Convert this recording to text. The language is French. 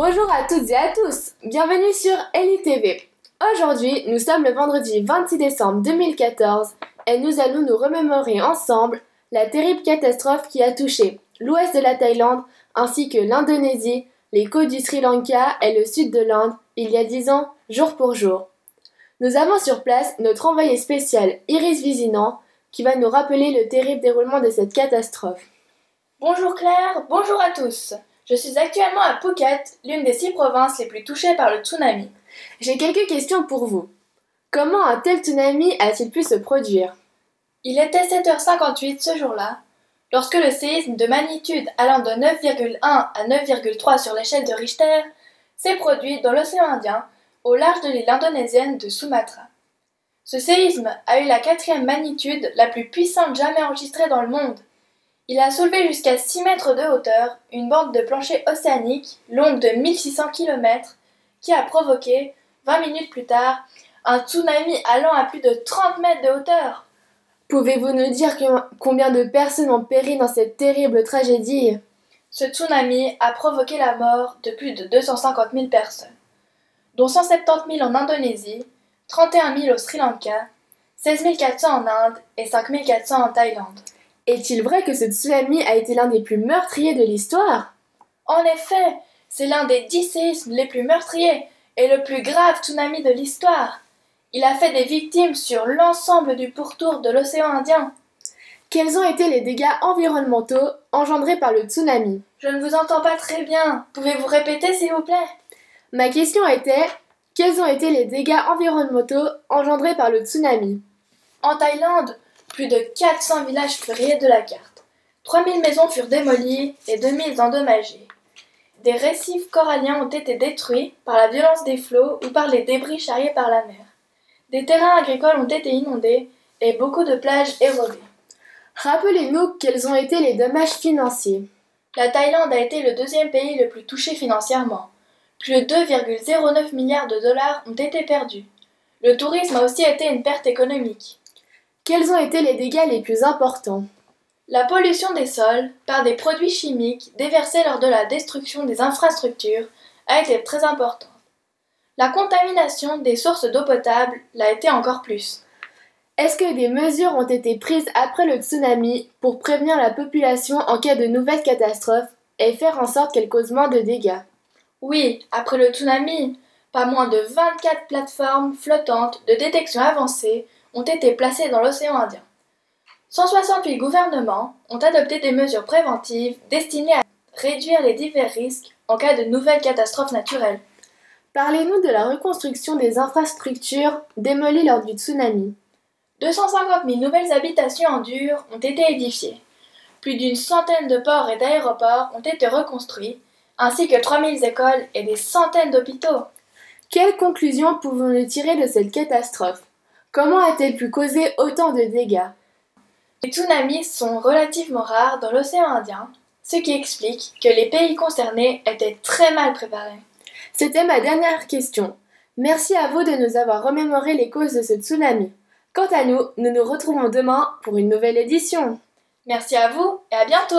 Bonjour à toutes et à tous, bienvenue sur LITV. Aujourd'hui, nous sommes le vendredi 26 décembre 2014 et nous allons nous remémorer ensemble la terrible catastrophe qui a touché l'ouest de la Thaïlande ainsi que l'Indonésie, les côtes du Sri Lanka et le sud de l'Inde il y a dix ans, jour pour jour. Nous avons sur place notre envoyé spécial Iris Visinant qui va nous rappeler le terrible déroulement de cette catastrophe. Bonjour Claire, bonjour à tous. Je suis actuellement à Phuket, l'une des six provinces les plus touchées par le tsunami. J'ai quelques questions pour vous. Comment un tel tsunami a-t-il pu se produire? Il était 7h58 ce jour-là, lorsque le séisme de magnitude allant de 9,1 à 9,3 sur l'échelle de Richter s'est produit dans l'océan Indien, au large de l'île indonésienne de Sumatra. Ce séisme a eu la quatrième magnitude la plus puissante jamais enregistrée dans le monde. Il a soulevé jusqu'à 6 mètres de hauteur une bande de plancher océanique longue de 1600 km qui a provoqué, 20 minutes plus tard, un tsunami allant à plus de 30 mètres de hauteur. Pouvez-vous nous dire combien de personnes ont péri dans cette terrible tragédie? Ce tsunami a provoqué la mort de plus de 250 000 personnes, dont 170 000 en Indonésie, 31 000 au Sri Lanka, 16 400 en Inde et 5 400 en Thaïlande. Est-il vrai que ce tsunami a été l'un des plus meurtriers de l'histoire? En effet, c'est l'un des dix séismes les plus meurtriers et le plus grave tsunami de l'histoire. Il a fait des victimes sur l'ensemble du pourtour de l'océan Indien. Quels ont été les dégâts environnementaux engendrés par le tsunami? Je ne vous entends pas très bien. Pouvez-vous répéter s'il vous plaît? Ma question était quels ont été les dégâts environnementaux engendrés par le tsunami? En Thaïlande, plus de 400 villages furent rayés de la carte. 3000 maisons furent démolies et 2000 endommagées. Des récifs coralliens ont été détruits par la violence des flots ou par les débris charriés par la mer. Des terrains agricoles ont été inondés et beaucoup de plages érodées. Rappelez-nous quels ont été les dommages financiers. La Thaïlande a été le deuxième pays le plus touché financièrement. Plus de 2,09 milliards de dollars ont été perdus. Le tourisme a aussi été une perte économique. Quels ont été les dégâts les plus importants? La pollution des sols par des produits chimiques déversés lors de la destruction des infrastructures a été très importante. La contamination des sources d'eau potable l'a été encore plus. Est-ce que des mesures ont été prises après le tsunami pour prévenir la population en cas de nouvelles catastrophes et faire en sorte qu'elle cause moins de dégâts? Oui, après le tsunami, pas moins de 24 plateformes flottantes de détection avancée ont été placés dans l'océan Indien. 168 gouvernements ont adopté des mesures préventives destinées à réduire les divers risques en cas de nouvelles catastrophes naturelles. Parlez-nous de la reconstruction des infrastructures démolies lors du tsunami. 250 000 nouvelles habitations en dur ont été édifiées. Plus d'une centaine de ports et d'aéroports ont été reconstruits, ainsi que 3000 écoles et des centaines d'hôpitaux. Quelles conclusions pouvons-nous tirer de cette catastrophe? Comment a-t-elle pu causer autant de dégâts? Les tsunamis sont relativement rares dans l'océan Indien, ce qui explique que les pays concernés étaient très mal préparés. C'était ma dernière question. Merci à vous de nous avoir remémoré les causes de ce tsunami. Quant à nous, nous nous retrouvons demain pour une nouvelle édition. Merci à vous et à bientôt